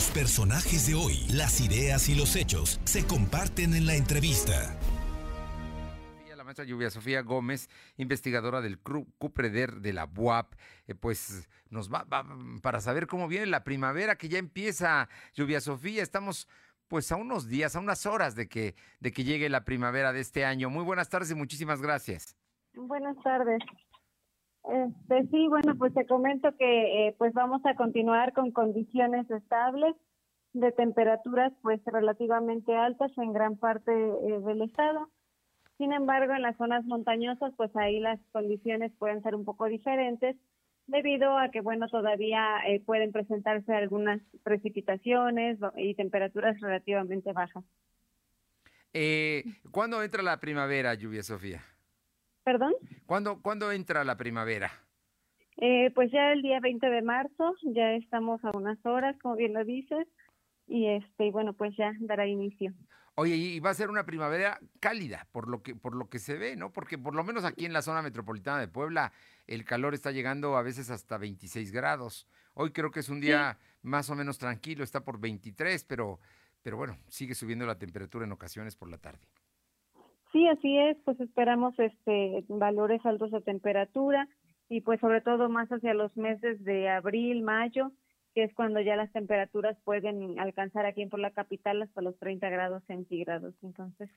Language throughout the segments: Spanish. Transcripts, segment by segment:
Los personajes de hoy, las ideas y los hechos se comparten en la entrevista. La maestra Lluvia Sofía Gómez, investigadora del CUPREDER de la UAP, eh, pues nos va, va para saber cómo viene la primavera que ya empieza. Lluvia Sofía, estamos pues a unos días, a unas horas de que, de que llegue la primavera de este año. Muy buenas tardes y muchísimas gracias. Buenas tardes. Este, sí, bueno, pues te comento que eh, pues vamos a continuar con condiciones estables de temperaturas pues relativamente altas en gran parte eh, del estado. Sin embargo, en las zonas montañosas pues ahí las condiciones pueden ser un poco diferentes debido a que bueno, todavía eh, pueden presentarse algunas precipitaciones y temperaturas relativamente bajas. Eh, ¿Cuándo entra la primavera, Lluvia Sofía? ¿Perdón? ¿Cuándo, ¿cuándo entra la primavera? Eh, pues ya el día 20 de marzo, ya estamos a unas horas, como bien lo dices, y este, bueno, pues ya dará inicio. Oye, y va a ser una primavera cálida, por lo que, por lo que se ve, ¿no? Porque por lo menos aquí en la zona metropolitana de Puebla, el calor está llegando a veces hasta 26 grados. Hoy creo que es un día más o menos tranquilo, está por 23, pero, pero bueno, sigue subiendo la temperatura en ocasiones por la tarde. Sí, así es, pues esperamos este valores altos de temperatura y pues sobre todo más hacia los meses de abril, mayo, que es cuando ya las temperaturas pueden alcanzar aquí por la capital hasta los 30 grados centígrados. Entonces,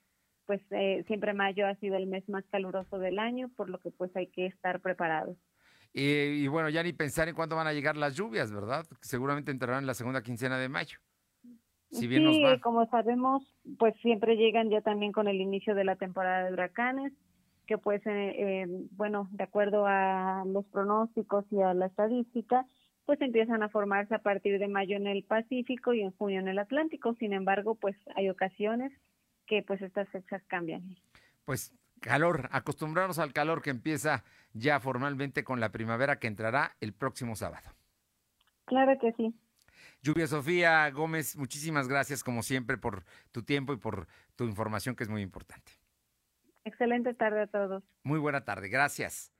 pues eh, siempre mayo ha sido el mes más caluroso del año, por lo que pues hay que estar preparados. Y, y bueno, ya ni pensar en cuándo van a llegar las lluvias, ¿verdad? Seguramente entrarán en la segunda quincena de mayo sí, como sabemos, pues siempre llegan ya también con el inicio de la temporada de huracanes, que pues, eh, eh, bueno, de acuerdo a los pronósticos y a la estadística, pues empiezan a formarse a partir de mayo en el Pacífico y en junio en el Atlántico. Sin embargo, pues hay ocasiones que pues estas fechas cambian. Pues calor, acostumbrarnos al calor que empieza ya formalmente con la primavera que entrará el próximo sábado. Claro que sí. Lluvia Sofía Gómez, muchísimas gracias como siempre por tu tiempo y por tu información que es muy importante. Excelente tarde a todos. Muy buena tarde, gracias.